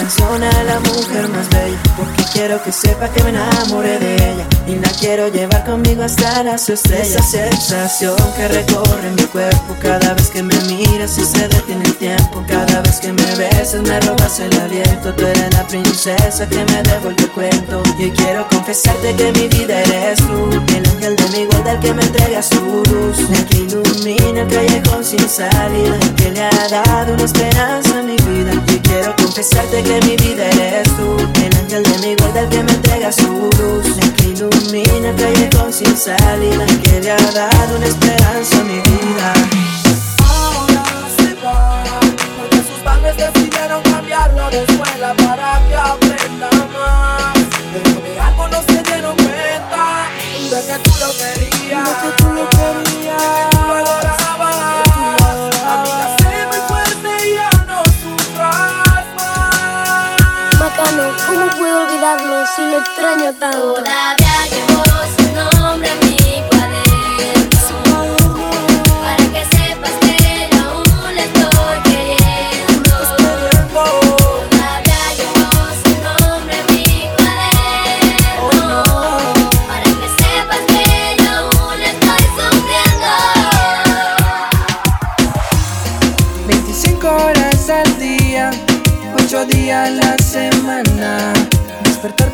canción a la mujer más bella Porque quiero que sepa que me enamoré de ella Y la quiero llevar conmigo hasta las estrellas Esa sensación que recorre mi cuerpo Cada vez que me miras y se detiene el tiempo Cada vez que me besas me robas el aliento. Tú eres la princesa que me devuelve el cuento Y quiero confesarte que mi vida eres tú El ángel de mi igualdad que me entrega su luz El que ilumina el callejón sin salida El que le ha dado una esperanza a mi vida quiero confesarte que mi vida eres tú. El ángel de mi guarda que me entrega su luz. El que ilumina el callejón sin salida que le ha dado una esperanza a mi vida. Ahora se va Porque sus padres decidieron cambiarlo de escuela Para que aprenda más. Pero de algo no se dieron cuenta. De que tú lo querías. De que tú lo querías. ¿cómo si lo extraño tanto?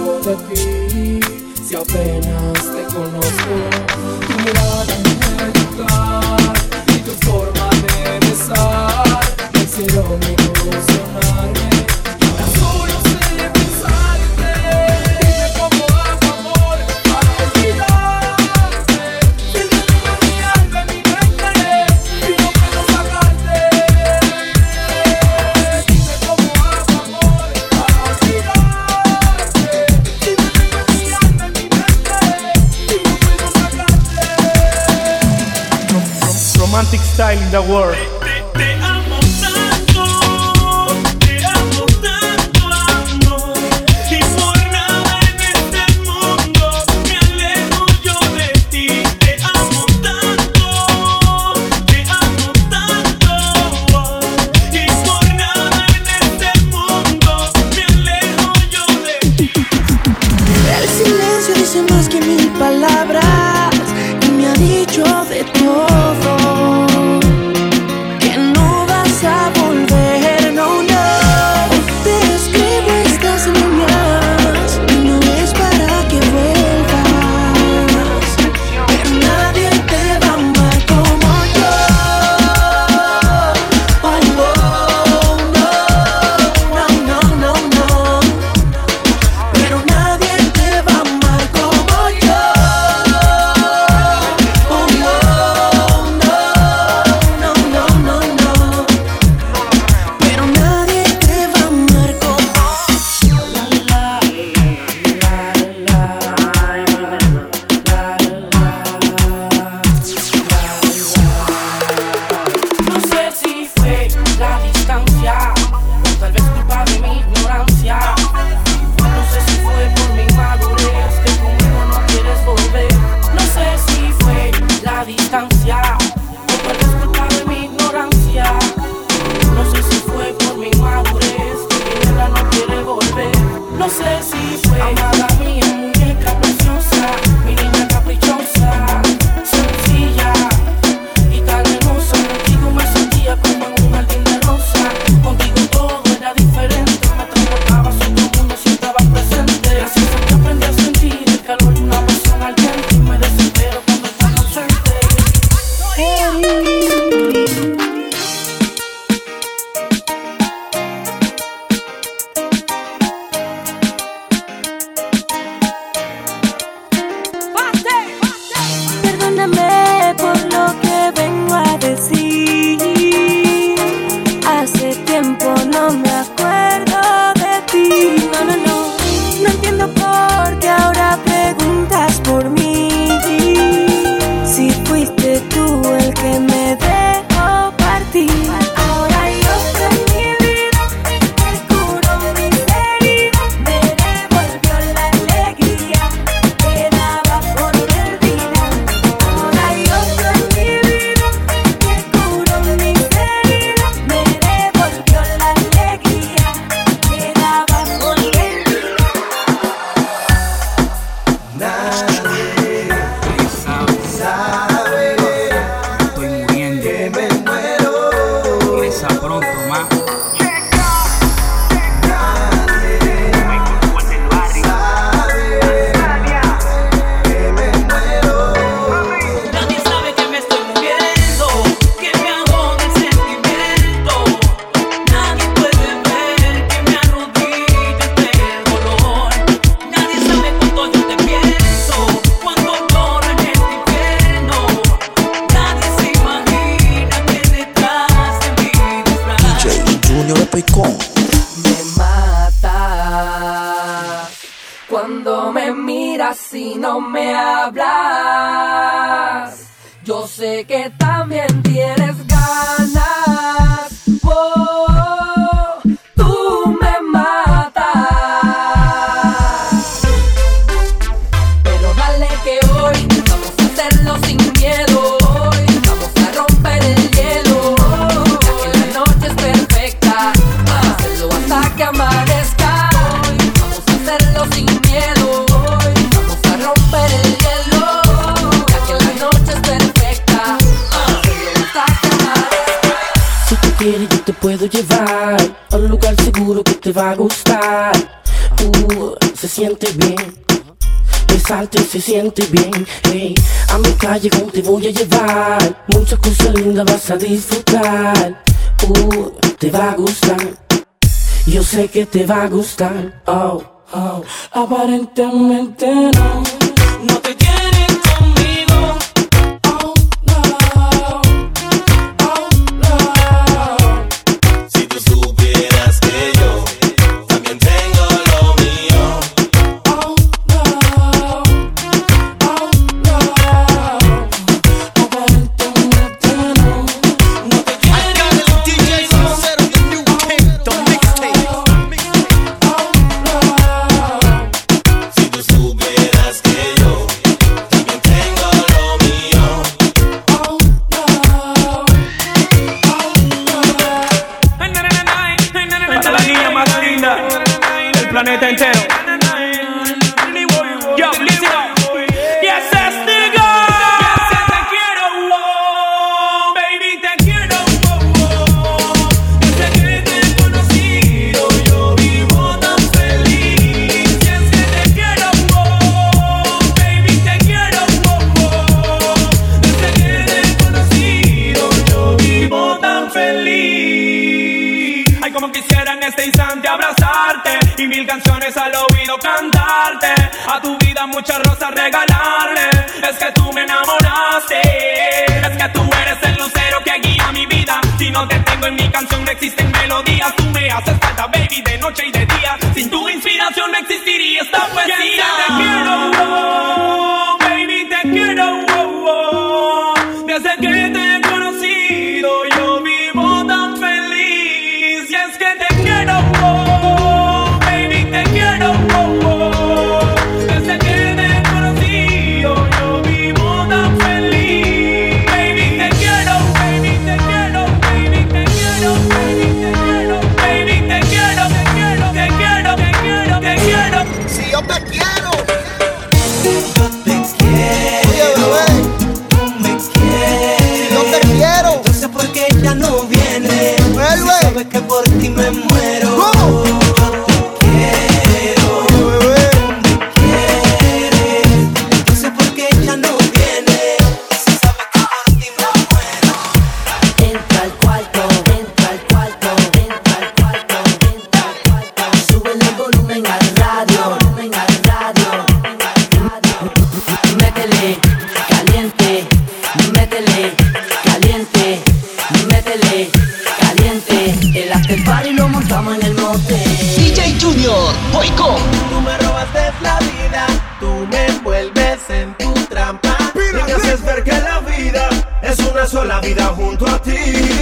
rápido de ti? Si apenas te conozco, tu mirada me y tu forma de besar me hicieron ilusionarme. Style in the world. fuiste tú el que me Yo sé que también tienes puedo llevar a un lugar seguro que te va a gustar. Uh, se siente bien. Besarte se siente bien, hey. A mi calle con te voy a llevar. Muchas cosas lindas vas a disfrutar. Uh, te va a gustar. Yo sé que te va a gustar. Oh, oh. Aparentemente no, no te que por ti me muero. una sola vida junto a ti.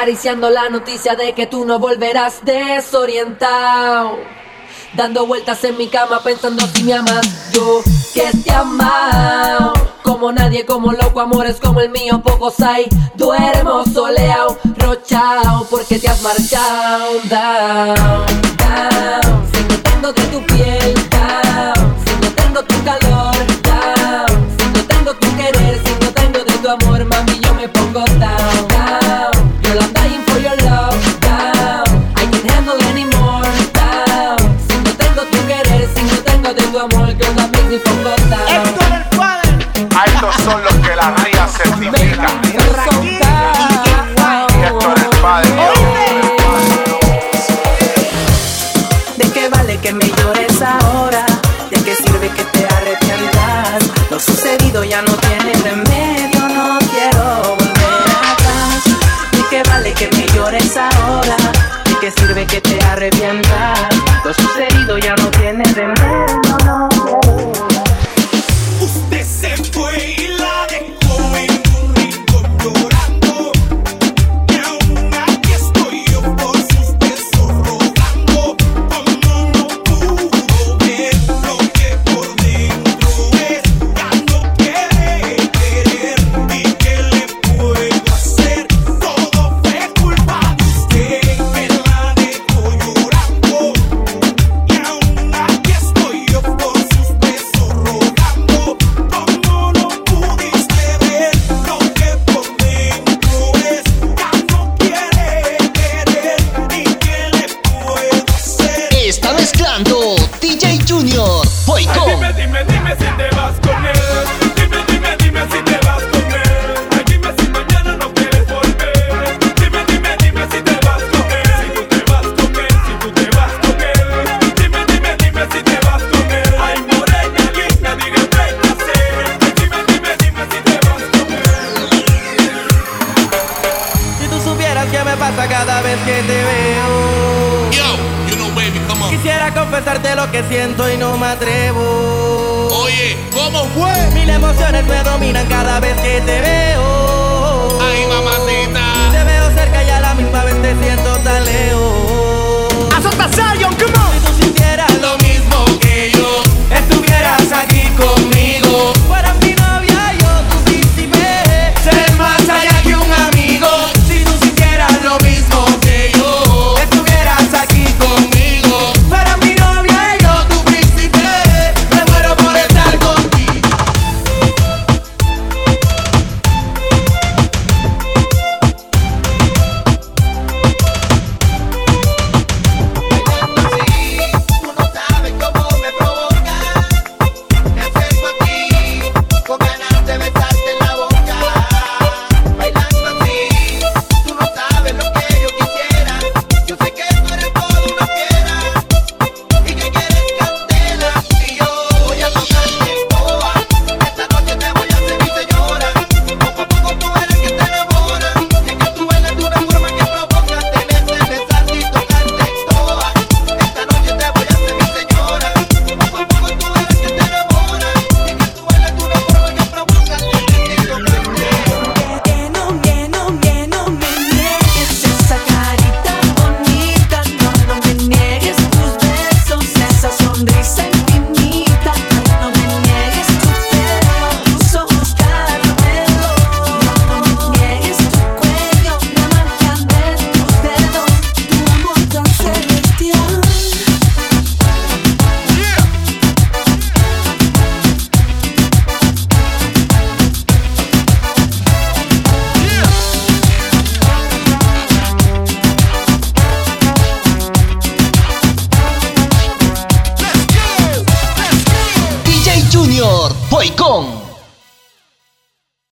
acariciando la noticia de que tú no volverás desorientado. Dando vueltas en mi cama pensando si me amas, yo que te amado. Como nadie, como loco, amores como el mío, pocos hay. Duermo soleado, rochao, porque te has marchado. Down, down, secretándote tu piel, down. Que te veo.